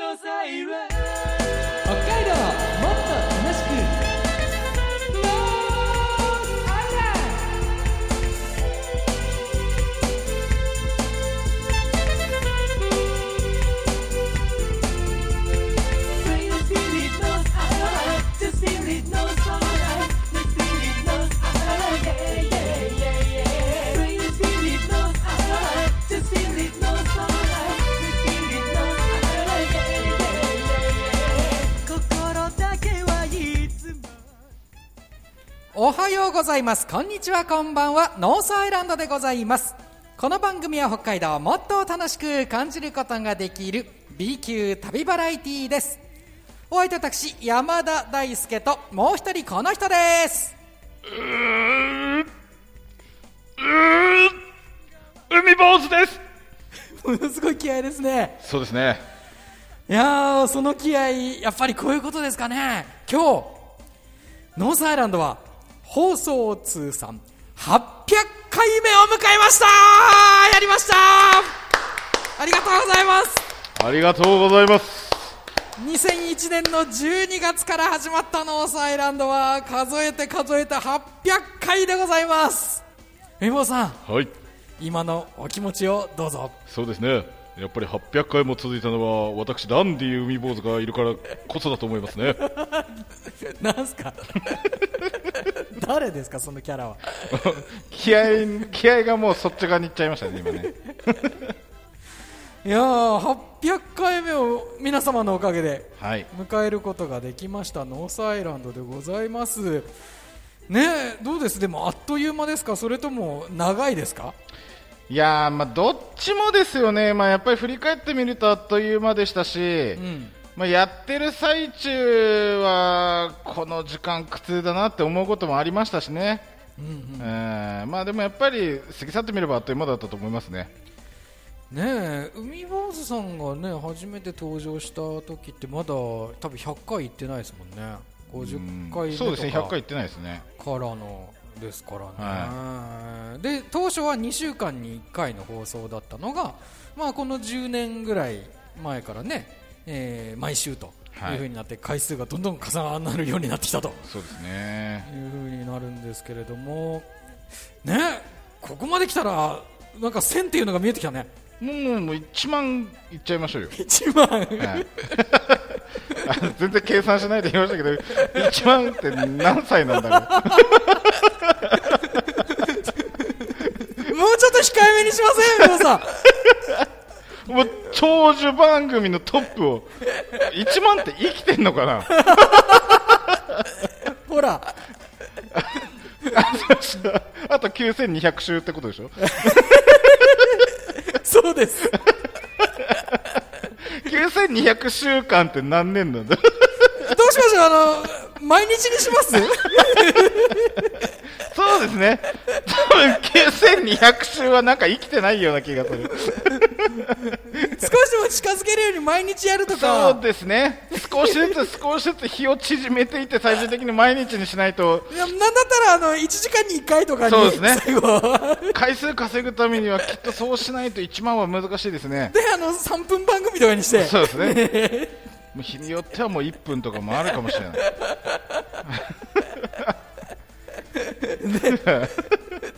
北おはようございます。こんにちは。こんばんは。ノースアイランドでございます。この番組は北海道をもっと楽しく感じることができる B 級旅バラエティーです。お相手は私山田大輔ともう一人この人です。海坊主です。ものすごい気合ですね。そうですね。いやーその気合やっぱりこういうことですかね。今日ノースアイランドは放送通算800回目を迎えました。やりました。ありがとうございます。ありがとうございます。2001年の12月から始まったノースアイランドは数えて数えて800回でございます。海坊さん。はい。今のお気持ちをどうぞ。そうですねやっぱり800回も続いたのは私ダンディ海坊主がいるからこそだと思いますね。なんすか？誰ですか？そのキャラは。気合気合がもうそっち側に行っちゃいましたね今ね。いやー800回目を皆様のおかげではい。迎えることができましたノースアイランドでございます。ねえどうです？でもあっという間ですか？それとも長いですか？いやーまあどっちもですよね。まあやっぱり振り返ってみるとあっという間でしたし、うん。まあ、やってる最中はこの時間苦痛だなって思うこともありましたしね、うんうん。えーまあでもやっぱり過ぎ去ってみればあっという間だったと思いますね。ねえ海坊主さんがね初めて登場した時ってまだ多分100回行ってないですもんね。50回そうですね。100回行ってないですね。からのですからね、で当初は2週間に1回の放送だったのが、まあ、この10年ぐらい前からね、えー毎週とい。うふうになって回数がどんどん重なるようになってきたと。そうですね。いうふうになるんですけれどもねここまで来たらなんか1000っていうのが見えてきたね。もうもうもう1万いっちゃいましょうよ、1万。はい。全然計算しないで言いましたけど1万って何歳なんだろうもうちょっと控えめにしません皆さん。もう長寿番組のトップを1万って生きてんのかな？ほら。あと9200週ってことでしょ？そうです。9200週間って何年なんだ？どうしましょう？あの毎日にします？そうですね。多分9200週はなんか生きてないような気がする。少しでも近づけるように毎日やるとそかうですね。少しずつ少しずつ日を縮めていって最終的に毎日にしないと。いやなんだったらあの1時間に1回とかにそうですね。回数稼ぐためにはきっとそうしないと1万は難しいですね。であの3分番組とかにして。そうですね。日によってはもう1分とかもあるかもしれない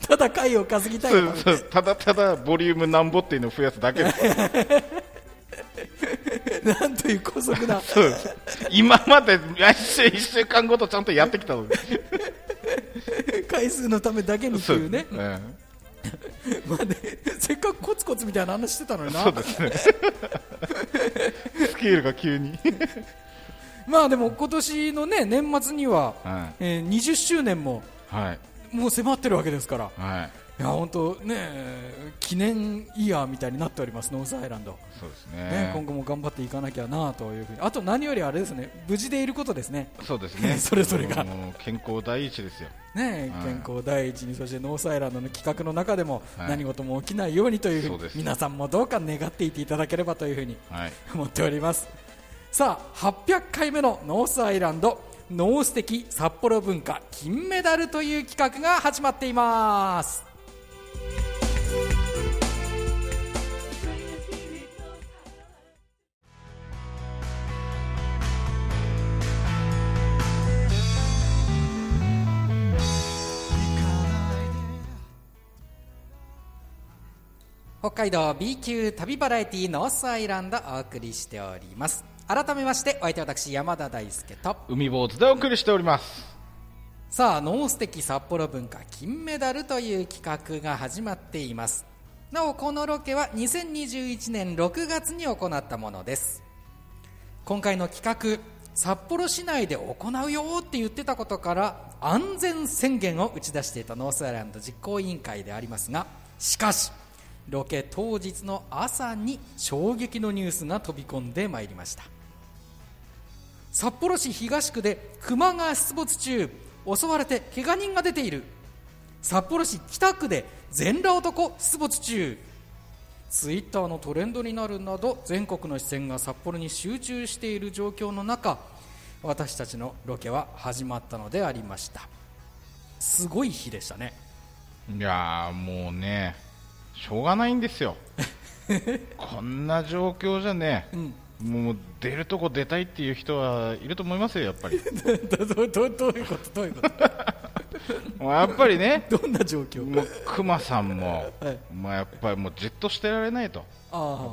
ただ回を稼ぎたいそうそうただただボリュームなんぼっていうのを増やすだけ。ですなんという高速なそう。です今まで毎週1週間ごとちゃんとやってきたのに。回数のためだけにっていうね。う。んまあねせっかくコツコツみたいな話してたのにな。そうですね。スケールが急に。まあでも今年のね年末には、はえー20周年もいはいもう迫ってるわけですから。はい。いや本当ね記念イヤーみたいになっておりますノースアイランド、そうですね。ね今後も頑張っていかなきゃなというふうに。あと何よりあれですね無事でいることですね。そうですね。それぞれが。健康第一ですよ。ねはい。健康第一にそしてノースアイランドの企画の中でもはい。何事も起きないようにというふうに、そうです。皆さんもどうか願っていていただければというふうにはい思っておりますさあ800回目のノースアイランドノース的札幌文化金メダルという企画が始まっています。北海道 B 級旅バラエティーノースアイランドお送りしております。改めましてお相手は私山田大輔と。海坊主でお送りしております。さあノース的札幌文化金メダルという企画が始まっています。なおこのロケは2021年6月に行ったものです。今回の企画札幌市内で行うよって言ってたことから安全宣言を打ち出していたノースアイランド実行委員会でありますがしかしロケ当日の朝に衝撃のニュースが飛び込んでまいりました札幌市東区で熊が出没中襲われて怪我人が出ている。札幌市北区で全裸男出没中。ツイッターのトレンドになるなど全国の視線が札幌に集中している状況の中私たちのロケは始まったのでありました。すごい日でしたね。いやーもうねしょうがないんですよ。こんな状況じゃね、うんもう出るとこ出たいっていう人はいると思いますよやっぱり。どどどどういうこと？どういうこと？やっぱりねどんな状況？もう熊さんも、はい。まあ、やっぱりもうじっとしてられないと。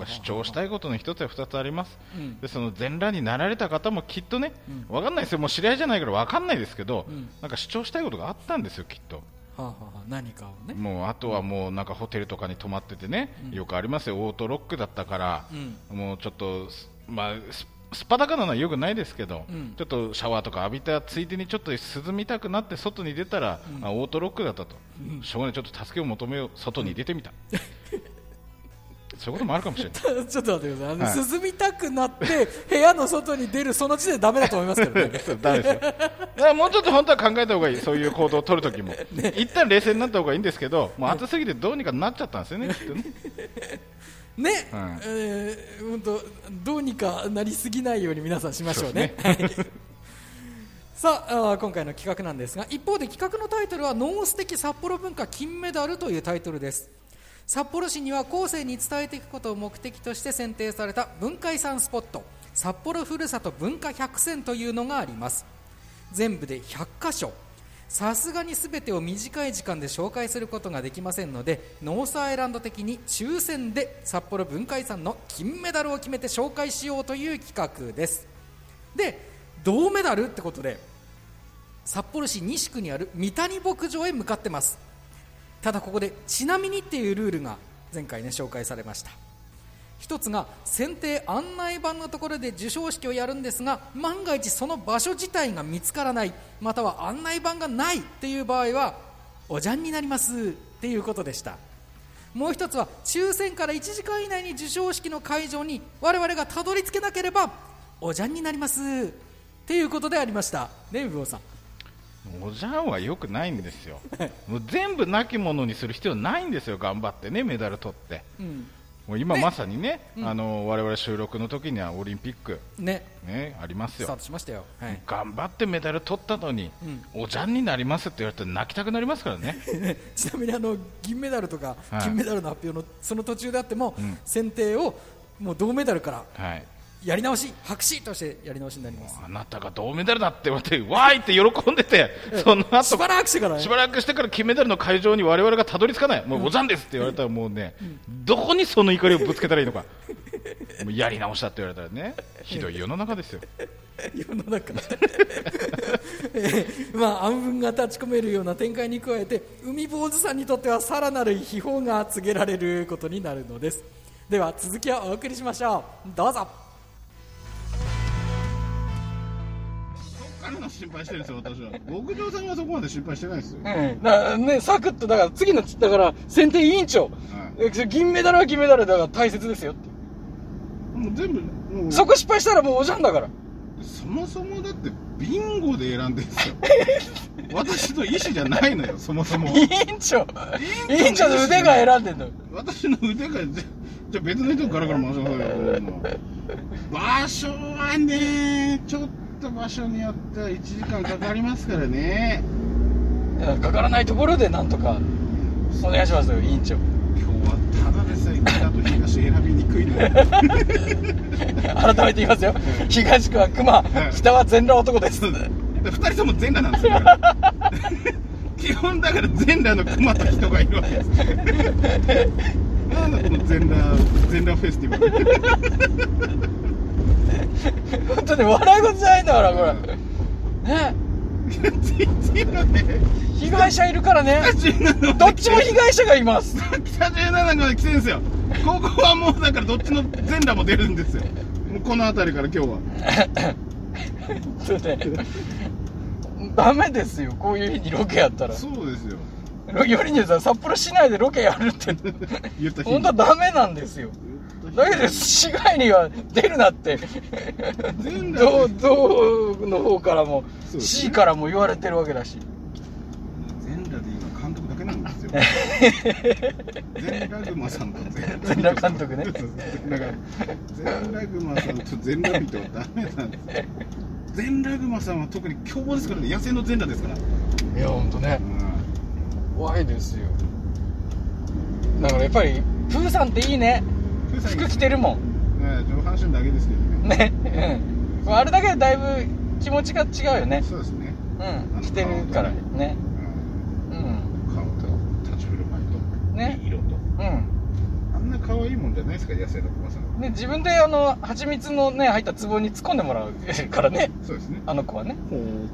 主張したいことの一つや二つあります、うん。でその全裸になられた方もきっとね、わかんないですよ、もう知り合いじゃないからわかんないですけど、ん。なんか主張したいことがあったんですよ、きっと。はあはあはあ何かをね。もうあとはもうなんかホテルとかに泊まっててね、よくありますよ、オートロックだったから、もうちょっと、すまあ、ススパダカなのはよくないですけど、うん。ちょっとシャワーとか浴びたついでにちょっと涼みたくなって外に出たら、あオートロックだったと、しょうがない、ちょっと助けを求めよう、外に出てみた、そういうこともあるかもしれない。ちょっと待ってください。あの、はい。涼みたくなって部屋の外に出るその時点でダメだと思いますけどね。ですよ。だからもうちょっと本当は考えた方がいい、そういう行動を取るときも、一旦冷静になった方がいいんですけど、もう暑すぎてどうにかなっちゃったんですよね、きっとね。ね、うん。えー本当どうにかなりすぎないように皆さんしましょうね。さあ今回の企画なんですが一方で企画のタイトルは「ノース的札幌文化金メダル」というタイトルです。札幌市には後世に伝えていくことを目的として選定された文化遺産スポット札幌ふるさと文化百選というのがあります。全部で100箇所さすがに全てを短い時間で紹介することができませんのでノースアイランド的に抽選で札幌文化遺産の金メダルを決めて紹介しようという企画です。で銅メダルってことで札幌市西区にある三谷牧場へ向かってます。ただここでちなみにっていうルールが前回ね紹介されました。一つが選定案内板のところで授賞式をやるんですが万が一その場所自体が見つからないまたは案内板がないっていう場合はおじゃんになりますっていうことでした。もう一つは抽選から1時間以内に授賞式の会場に我々がたどり着けなければおじゃんになりますっていうことでありました。ねみぼうさん。おじゃんはよくないんですよ、もう全部なきものにする必要ないんですよ、頑張ってね、メダル取って。うんもう今まさにね、あの我々収録の時にはオリンピック、ね。ね、ありますスターよ。トしましたよ、はい、頑張ってメダル取ったのに、おじゃんになりますって言われたら泣きたくなりますからね。ちなみにあの銀メダルとかはい。金メダルの発表のその途中であっても、ん。選定をもう銅メダルからはいやり直し白紙としてやり直しになります。あなたが銅メダルだって言われて、わーいって喜んでて、その後しばらくしてからね。しばらくしてから金メダルの会場に我々がたどり着かない、もうおじゃんですって言われたら、もうね、どこにその怒りをぶつけたらいいのか、もうやり直したって言われたらね、ひどい世の中ですよ。世の中。えーまあ暗雲が立ち込めるような展開に加えて海坊主さんにとってはさらなる秘宝が告げられることになるのです。では続きをお送りしましょう。どうぞ彼の心配してるんですよ、私は。牧場さんはそこまで心配してないですよ。うん、だね、サクッと、だから次の、だから、選定委員長、え銀メダルは銀メダルだから大切ですよって。もう全部、もう、そこ失敗したらもうおじゃんだから。そもそもだって、ビンゴで選んでるんですよ。私の意思じゃないのよ、そもそも。委員長、委員長の腕が選んでんの。私の腕が、じゃじゃあ別の人からから回しなさいよ。場所はね、ちょっと場所によっては1時間かかりますからね。かからないところでなんとか、お願いしますよ、委員長。今日はただでさえ北と東選びにくいのよ。改めて言いますよ。東区は熊、北は全裸男です。で二人とも全裸なんですよ 基本だから全裸の熊と人がいるわけですなんだこの全裸全裸フェスティバル 本当に笑い事じゃないんだからこれ。ね。被害者いるからね。17どっちも被害者がいます。北17まで来てるんですよ。ここはもうだからどっちの全裸も出るんですよ。この辺りから今日は。そうね。ダメですよ。こういう日にロケやったら。そうですよ。よりにさ札幌市内でロケやるって。言った日本当はダメなんですよだけど市外には出るなって。全道裸道の方からもそうですね。C からも言われてるわけだし。全裸で今監督だけなんですよ。全裸熊さんと。全裸監督ね。全裸全裸熊さんと全裸人はダメなんです。よ全裸熊さんは特に凶暴ですからね。野生の全裸ですから、いや本当ね。う怖いですよ。だからやっぱりプーさんっていいね服着てるもん。ね上半身だけですけどね。ね。うん。あれだけでだいぶ気持ちが違うよね。そうですね、うん。着てるからね。うん。うん。顔と立ち振る舞いと、ね。色と。うん。あんな可愛いもんじゃないですか野生の熊さ。んはね自分であの蜂蜜のね入った壺に突っ込んでもらうからね。そうですね。あの子はね。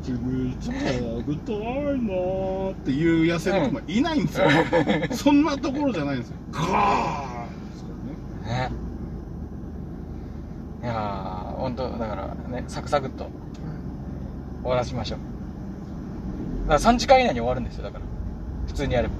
蜂蜜食べたいなーっていう野生の熊いないんですよ、そんなところじゃないんですよ。ガーね。ねいやー本当だからねサクサクっと終わらしましょう。だから3時間以内に終わるんですよだから。普通にやれば。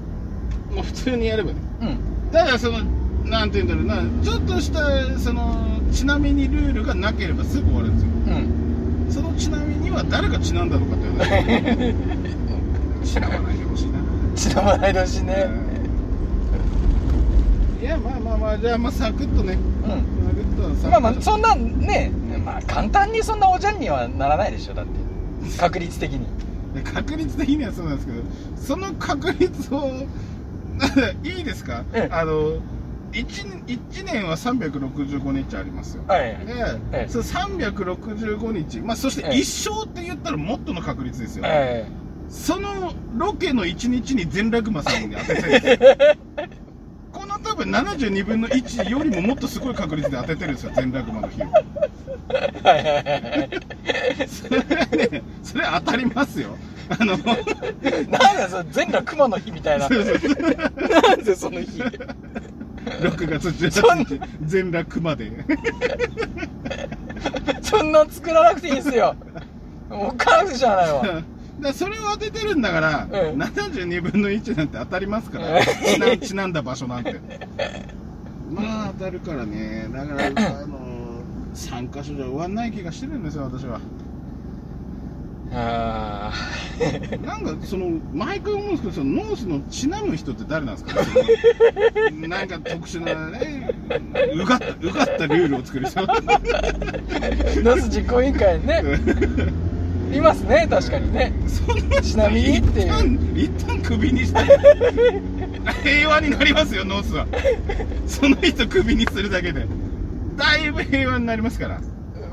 もう普通にやればね。うん。ただそのなんて言うんだろうな。ちょっとしたそのちなみにルールがなければすぐ終わるんですよ。うん。そのちなみには誰がちなんだのかってい う話ちなまないでほしいな。ちなまないでほしいね。いやまあまあまあじゃあまあサクッとね。うん。サクッとサクッとまあまあそんなねまあ簡単にそんなおじゃんにはならないでしょだって。確率的に。で確率的にはそうなんですけどその確率をいいですか、ええ。あの 1, 一年は365日ありますよ。はいで、え。えその365日、まあ、そしてええ。一生って言ったらもっとの確率ですよ、えそのロケの1日に全裸熊さんに当ててるんです 多分72分の1よりももっとすごい確率で当ててるんですよ全裸熊の日をそれはねそれは当たりますよ。あのなんだそれ全裸熊の日みたいな。そうそう。なんでその日6月そん18日全裸熊で。そんなん作らなくていいですよ。もうカラフじゃないわだそれを当ててるんだから、ええ72分の1なんて当たりますから、えちなちなんだ場所なんて。まあ当たるからね。だからあの3箇所じゃ終わんない気がしてるんですよ私は。あ なんかその毎回思うんですけどそのノースのちなむ人って誰なんですか、ね、なんか特殊なねうがったうがったルールを作る人。ノース実行委員会ねいますね確かにね。そんなちなみにって一旦一旦クビにして 平和になりますよノースは。その人クビにするだけで。だいぶ平和になりますから、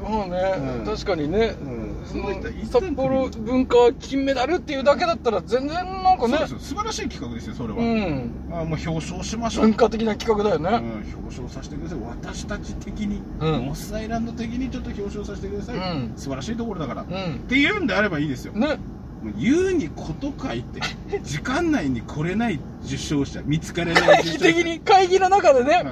もうね、うん。確かにね、うん、札幌文化金メダルっていうだけだったら全然なんかね。そうですよ。素晴らしい企画ですよそれは、うん。あもう表彰しましょう。文化的な企画だようんね、表彰させてください。私たち的に、うん。モスアイランド的にちょっと表彰させてください、うん。素晴らしいところだから、っうん。ていうんであればいいですよ。ね。言うにこと書いて時間内に来れない受賞者見つかれない会議受賞者。的に会議の中でね、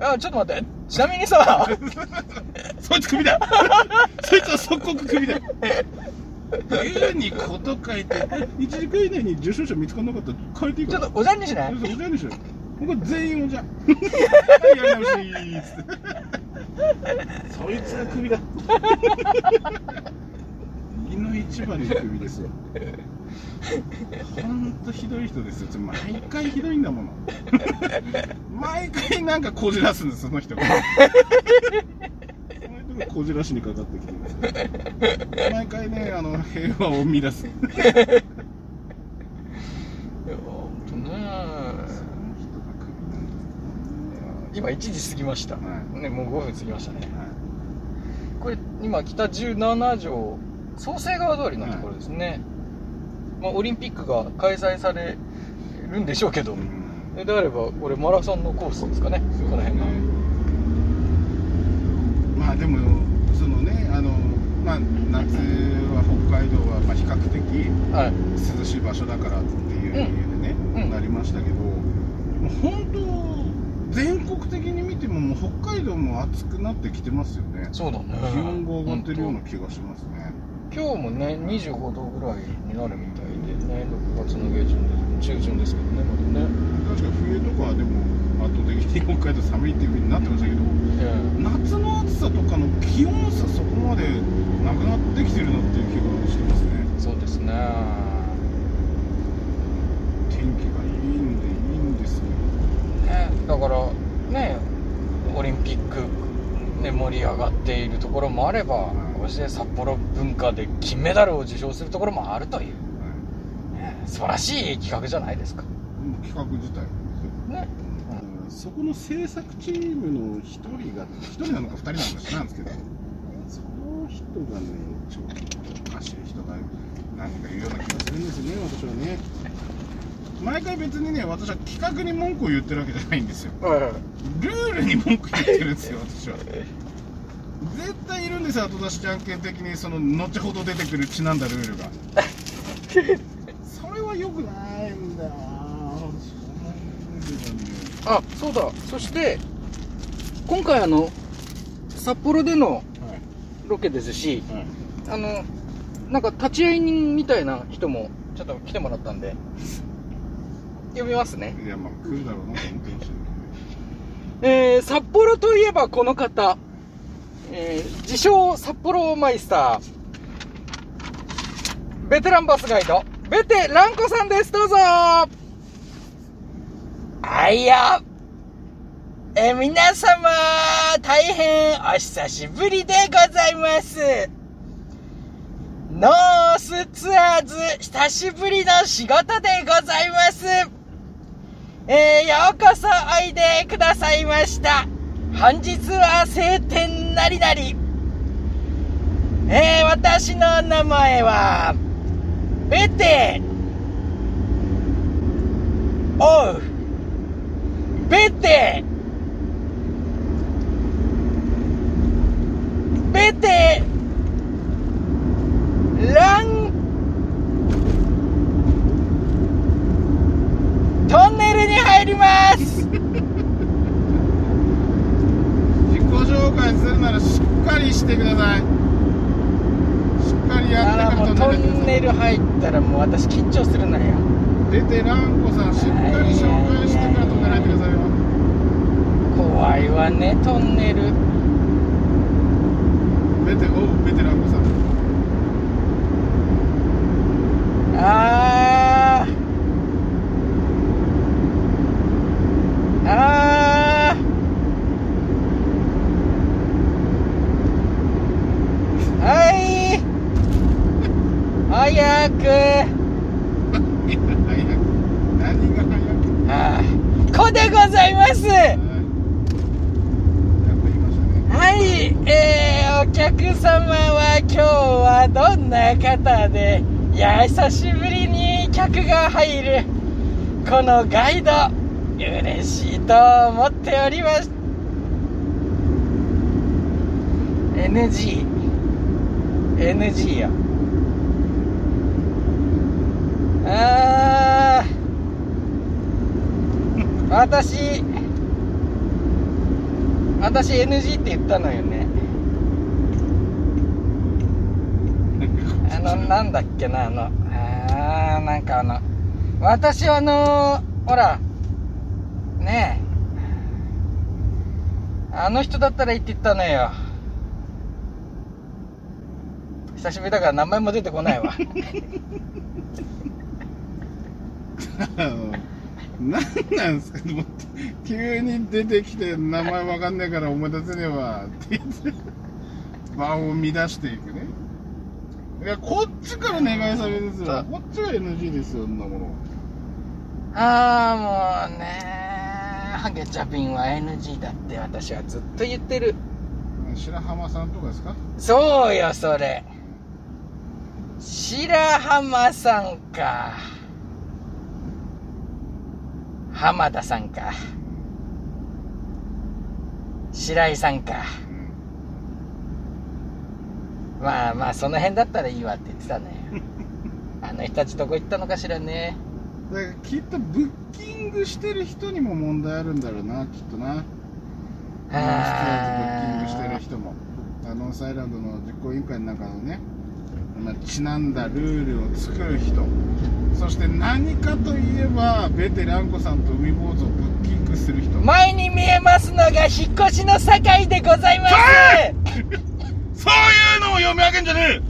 あちょっと待ってちなみにさうん そいつクビだ。そいつは即刻クビだ。言うにこと書いて1時間以内に受賞者見つからなかったら変えていいから。ちょっとおじゃんにしない？おじゃんでしょここ全員おじゃん。はいやり直し。ーっつってそいつはクビだ。右の一番にクビですよ ほんとひどい人ですよ毎回ひどいんだもの。毎回なんかこじらすんですその人が。こじらしにかかってきてるんです。よ毎回ねあの平和を乱す。いやほんとね。今1時過ぎました、はい。ねもう5分過ぎましたね。はい。これ今北17条創生川通りのところですね、まあ、オリンピックが開催されるんでしょうけど、うん。えであればこれマラソンのコースですかね。そうこの辺が。ね。まあでもそのねあのまあ夏は北海道はまあ比較的はい。涼しい場所だからっていう理由でね、うん。なりましたけどもう本当全国的に見てももう北海道も暑くなってきてますよね。そうだね。気温が上がってるような気がしますね。今日もね25度ぐらいになるみたいでね6月の下旬で中旬ですけどねまだね。確か冬とかはでも圧倒的に北海道寒いっていう風になってましたけど夏の暑さとかの気温差そこまでなくなってきてるなっていう気がしてますね。そうですね。天気がいいんでいいんですけど。ねだからねオリンピック、ね、盛り上がっているところもあればこうして札幌文化で金メダルを受賞するところもあるという、ね、素晴らしい企画じゃないですか。企画自体。ね。うん。そこの制作チームの一人が一人なのか二人なのか知らんですけどその人がねちょっとおかしい人が何か言うような気がするんですよね私はね。毎回別にね私は企画に文句を言ってるわけじゃないんですよ。ルールに文句言ってるんですよ私は。絶対いるんですよ後出しじゃんけん的にその後ほど出てくるちなんだルールが は良くないんだよそのルールがねあそうだ。そして今回あの札幌でのはい。ロケですしはい。あのなんか立ち会い人みたいな人もちょっと来てもらったんで呼びますね。いやまあ来るだろうなと思ってましたえー、札幌といえばこの方、えー自称札幌マイスター。ベテランバスガイドベテランコさんです。どうぞ。はいよ。え皆様大変お久しぶりでございます。ノースツアーズ久しぶりの仕事でございます。えー、ようこそおいでくださいました。本日は晴天なりなり。えー、私の名前は、ベテ、おう、ベテ、ベテ、ラン、トンネルに入ります。自己紹介するならしっかりしてください。やってもうトトンンネル入ったらもう私緊張するのよ。出てランコさんしっかり紹介してからトンネル入ってくださいよ。怖いわねトンネル。ベテおうベテランコさん。あーあーはい早くいや早く何が早くあーこでございますはいやっと言いましたねはい、えー、お客様は今日どんな方で、いや、久しぶりに客が入る、このガイド、嬉しいと思っております。NG、NG よ。あー、私、私 NG って言ったのよねあのなんだっけなあのあーなんかあの私はあのほらねえあの人だったらいいって言ったのよ。久しぶりだから名前も出てこないわ。あの何なんですか急に出てきて名前わかんねえから思い出せねえわって言って場を乱していくね。いやこっちから願い下げですよ。こっちは NG ですよそんなもの。ああもうねハゲチャピンは NG だって私はずっと言ってる。白浜さんとかですか？そうよそれ。白浜さんか。浜田さんか。白井さんか。まあまあ、その辺だったらいいわって言ってたね。あの人たちどこ行ったのかしらね。だからきっとブッキングしてる人にも問題あるんだろうなきっとな。あ。のブッキングしてる人も。あのノースアイランドの実行委員会の中のね、まあ、ちなんだルールを作る人。そして何かといえばベテランコさんと海坊主をブッキングする人。前に見えますのが引っ越しの境でございますそういうのを読み上げんじゃねえ。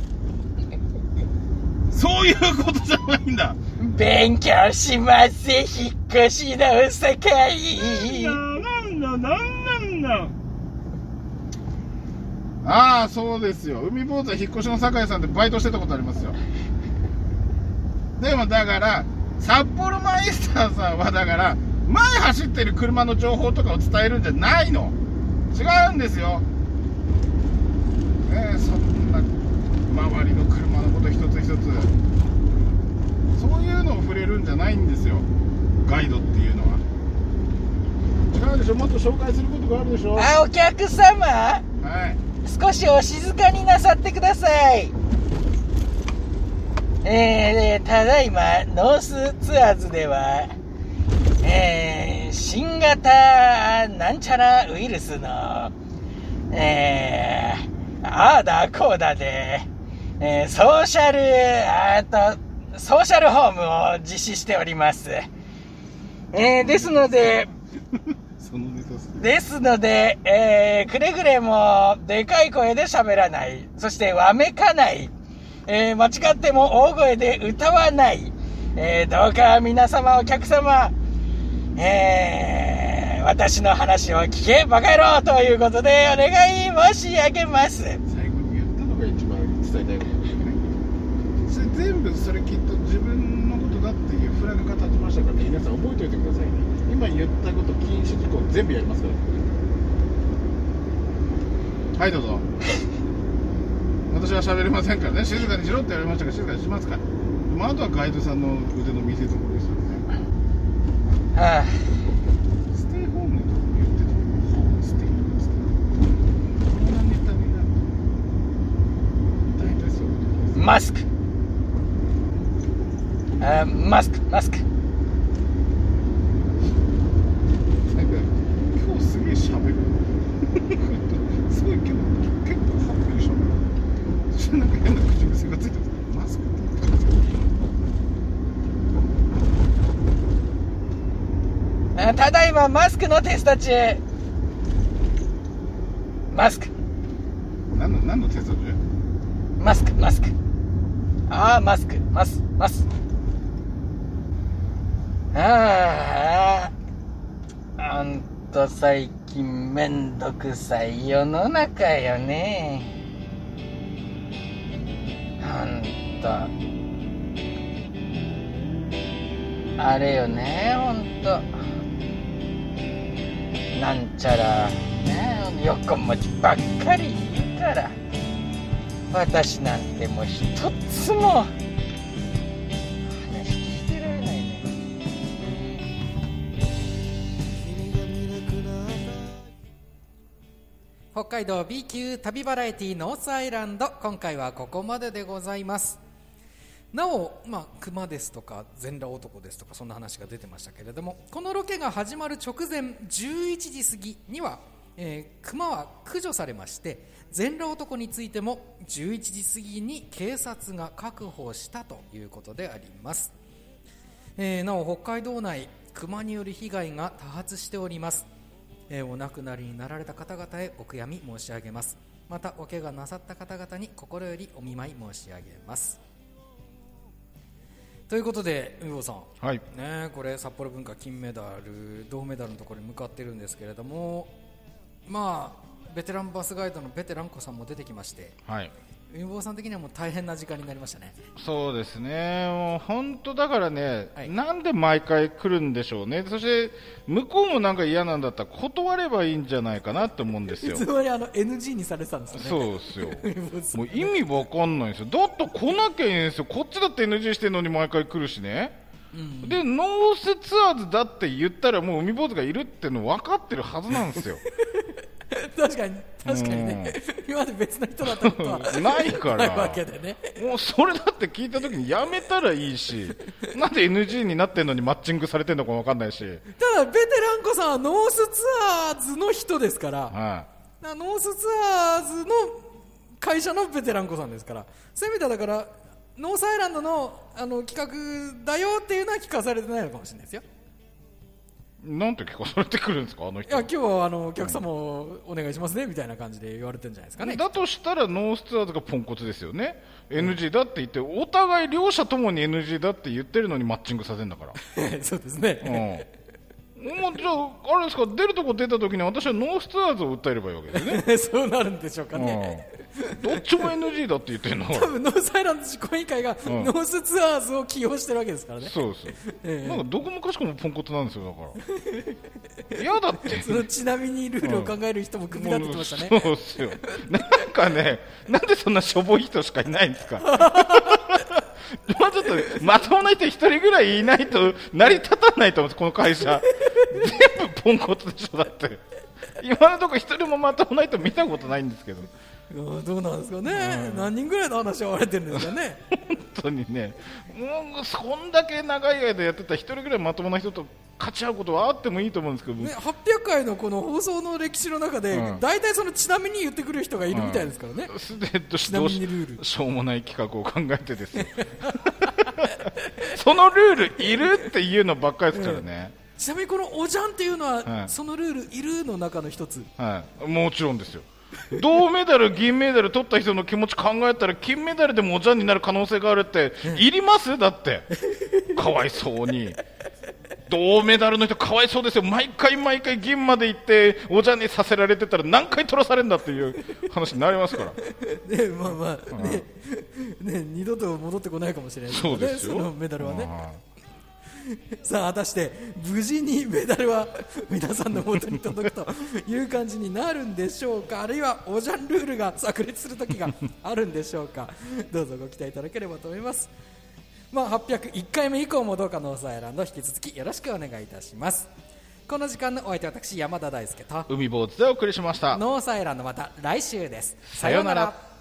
そういうことじゃないんだ。勉強します。引っ越しの境なんだなんだなんだああそうですよ。海坊主は引っ越しの酒井さんでバイトしてたことありますよ。でもだから札幌マイスターさんはだから前走ってる車の情報とかを伝えるんじゃないの。違うんですよねえそんな周りの車のこと一つ一つ。そういうのを触れるんじゃないんですよ。ガイドっていうのは。違うでしょ？もっと紹介することがあるでしょ？はあお客様？い。少しお静かになさってください。えー、ただいまノースツアーズではえー、新型なんちゃらウイルスのえー、ああだこうだで、えー、ソーシャルあーとソーシャルホームを実施しておりますえー、ですので ですので、えー、くれぐれもでかい声で喋らない。そしてわめかない。えー、間違っても大声で歌わない。えー、どうか皆様お客様、えー、私の話を聞けバカ野郎ということでお願い申し上げます。最後に言ったのが一番伝えたいことですよねそれ全部それきっと自分のことだっていうフラグが立ちましたから皆さん覚えておいてくださいね。今言ったこと禁止事項全部やりますから。はいどうぞ。私は喋れませんからね。静かにしろって言われましたから静かにしますから。まあ、あとはガイドさんの腕の見せ所ですよね。はステイホームのとこ言ってたホームステイですこんなネタになる大体そういうことですあ、マスク。あーマスク、マスク。なんか今日すげえ喋るすごい今日結構はっきり喋るそなんか変な口癖がついてるマスクって口癖あただいまマスクのテスト中。マスク。何の何のテスト中マスク、マスク。ああ、マスク、マス、マス。ああ、ほんと最近めんどくさい世の中よね。ほんと。あれよね、ほんと。なんちゃら、ね、横文字ばっかり言うから。私なんてもう一つも話聞いてられないね。北海道 B 級旅バラエティノースアイランド今回はここまででございます。なお、まあ、熊ですとか全裸男ですとかそんな話が出てましたけれどもこのロケが始まる直前11時過ぎには、えー熊は駆除されまして全裸男についても11時過ぎに警察が確保したということであります。えーなお北海道内熊による被害が多発しております、えーお亡くなりになられた方々へお悔やみ申し上げます。またお怪我なさった方々に心よりお見舞い申し上げます。ということで海坊さん。はい。ねこれ札幌文化金メダル銅メダルのところに向かってるんですけれどもまあベテランバスガイドのベテラン子さんも出てきましてはい海坊さん的にはもう大変な時間になりましたねそうですね、もう本当だからね、はいなんで毎回来るんでしょうね、そして向こうもなんか嫌なんだったら断ればいいんじゃないかなって思うんですよいつ。まであの NG にされてたんですよねそうですよ。もう意味わかんないんですよ。だって来なきゃいいんですよ。こっちだって NG してるのに毎回来るしね。でノースツアーズだって言ったらもう海坊主がいるっての分かってるはずなんですよ 確かに確かにね、今まで別の人だったことは ないから。ないわけでね。もうそれだって聞いた時にやめたらいいし。なんで NG になってんのにマッチングされてんのかも分かんないし。ただベテランコさんはノースツアーズの人ですから。はなノースツアーズの会社の部手蘭子さんですから。そういう意味ではだからノースアイランドのあの企画だよっていうのは聞かされてないのかもしれないですよ。いなんて聞かされてくるんですかあの人。いや今日はあのお客様をお願いしますねみたいな感じで言われてるんじゃないですかね。だとしたらノースツアーズがポンコツですよね、NG だって言ってお互い両者ともに NG だって言ってるのにマッチングさせるんだから。そうですね、うん、もうじゃあ、あれですか、出るとこ出たときに私はノースツアーズを訴えればいいわけですね。そうなるんでしょうかね、うんどっちも NG だって言ってるの 多分ノースアイランド実行委員会がんノースツアーズを起用してるわけですからね、そうですよ、ええなんかどこもかしこもポンコツなんですよ、だから。嫌だって。そのちなみにルールを考える人も首立ってましたね、そうですよ。なんかね、なんでそんなしょぼい人しかいないんですか。もうちょっとまともな人一人ぐらいいないと成り立たないと思うんです、この会社。全部ポンコツでしょ、だって。今のところ一人もまともな人見たことないんですけど。うんどうなんですかね、何人ぐらいの話をわれてるんですかね 本当にね、もうそんだけ長い間やってたら一人ぐらいまともな人と勝ち合うことはあってもいいと思うんですけど、ね、800回のこの放送の歴史の中で、うん。大体そのちなみに言ってくる人がいるみたいですからね、す でどちなみにルール。ししょうもない企画を考えてですね。そのルールいるっていうのばっかりですからね、ちなみにこのおじゃんっていうのは、はい。そのルールいるの中の一つ。はい、もちろんですよ。銅メダル、銀メダル取った人の気持ち考えたら金メダルでもおじゃんになる可能性があるっていります？だって。かわいそうに銅メダルの人かわいそうですよ。毎回毎回銀まで行っておじゃんにさせられてたら何回取らされるんだっていう話になりますから。ねまあまあね,、ね二度と戻ってこないかもしれないそうですよ。ねそのメダルはね。はい さあ果たして無事にメダルは皆さんの元に届くという感じになるんでしょうか？あるいはおじゃんルールが炸裂する時があるんでしょうか？どうぞご期待いただければと思いますまあ、801回目以降もどうかノースアイランド引き続きよろしくお願いいたします。この時間のお相手は私山田大輔と海坊主でお送りしました。ノースアイランドまた来週です。さようなら